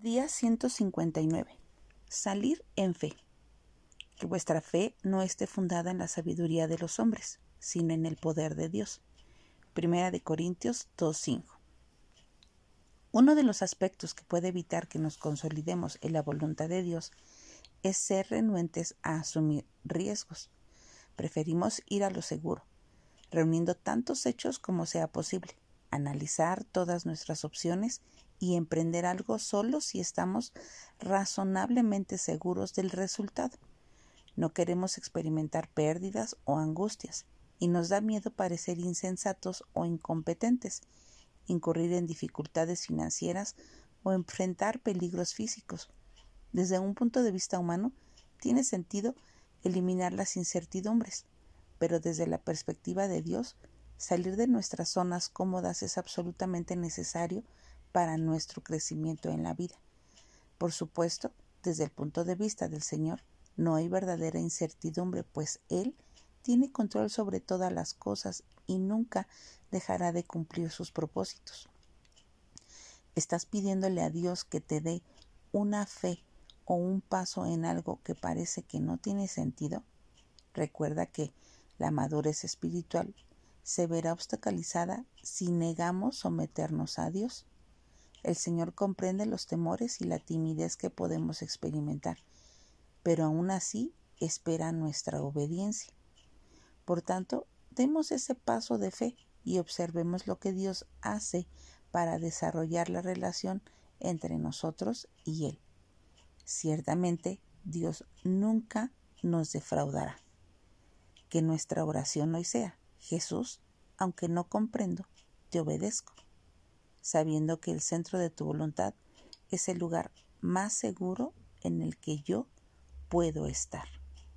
Día 159. Salir en fe. Que vuestra fe no esté fundada en la sabiduría de los hombres, sino en el poder de Dios. Primera de Corintios 2.5. Uno de los aspectos que puede evitar que nos consolidemos en la voluntad de Dios es ser renuentes a asumir riesgos. Preferimos ir a lo seguro, reuniendo tantos hechos como sea posible, analizar todas nuestras opciones y emprender algo solo si estamos razonablemente seguros del resultado. No queremos experimentar pérdidas o angustias y nos da miedo parecer insensatos o incompetentes, incurrir en dificultades financieras o enfrentar peligros físicos. Desde un punto de vista humano, tiene sentido eliminar las incertidumbres, pero desde la perspectiva de Dios, salir de nuestras zonas cómodas es absolutamente necesario para nuestro crecimiento en la vida. Por supuesto, desde el punto de vista del Señor, no hay verdadera incertidumbre, pues Él tiene control sobre todas las cosas y nunca dejará de cumplir sus propósitos. ¿Estás pidiéndole a Dios que te dé una fe o un paso en algo que parece que no tiene sentido? Recuerda que la madurez espiritual se verá obstaculizada si negamos someternos a Dios. El Señor comprende los temores y la timidez que podemos experimentar, pero aún así espera nuestra obediencia. Por tanto, demos ese paso de fe y observemos lo que Dios hace para desarrollar la relación entre nosotros y Él. Ciertamente, Dios nunca nos defraudará. Que nuestra oración hoy sea, Jesús, aunque no comprendo, te obedezco sabiendo que el centro de tu voluntad es el lugar más seguro en el que yo puedo estar.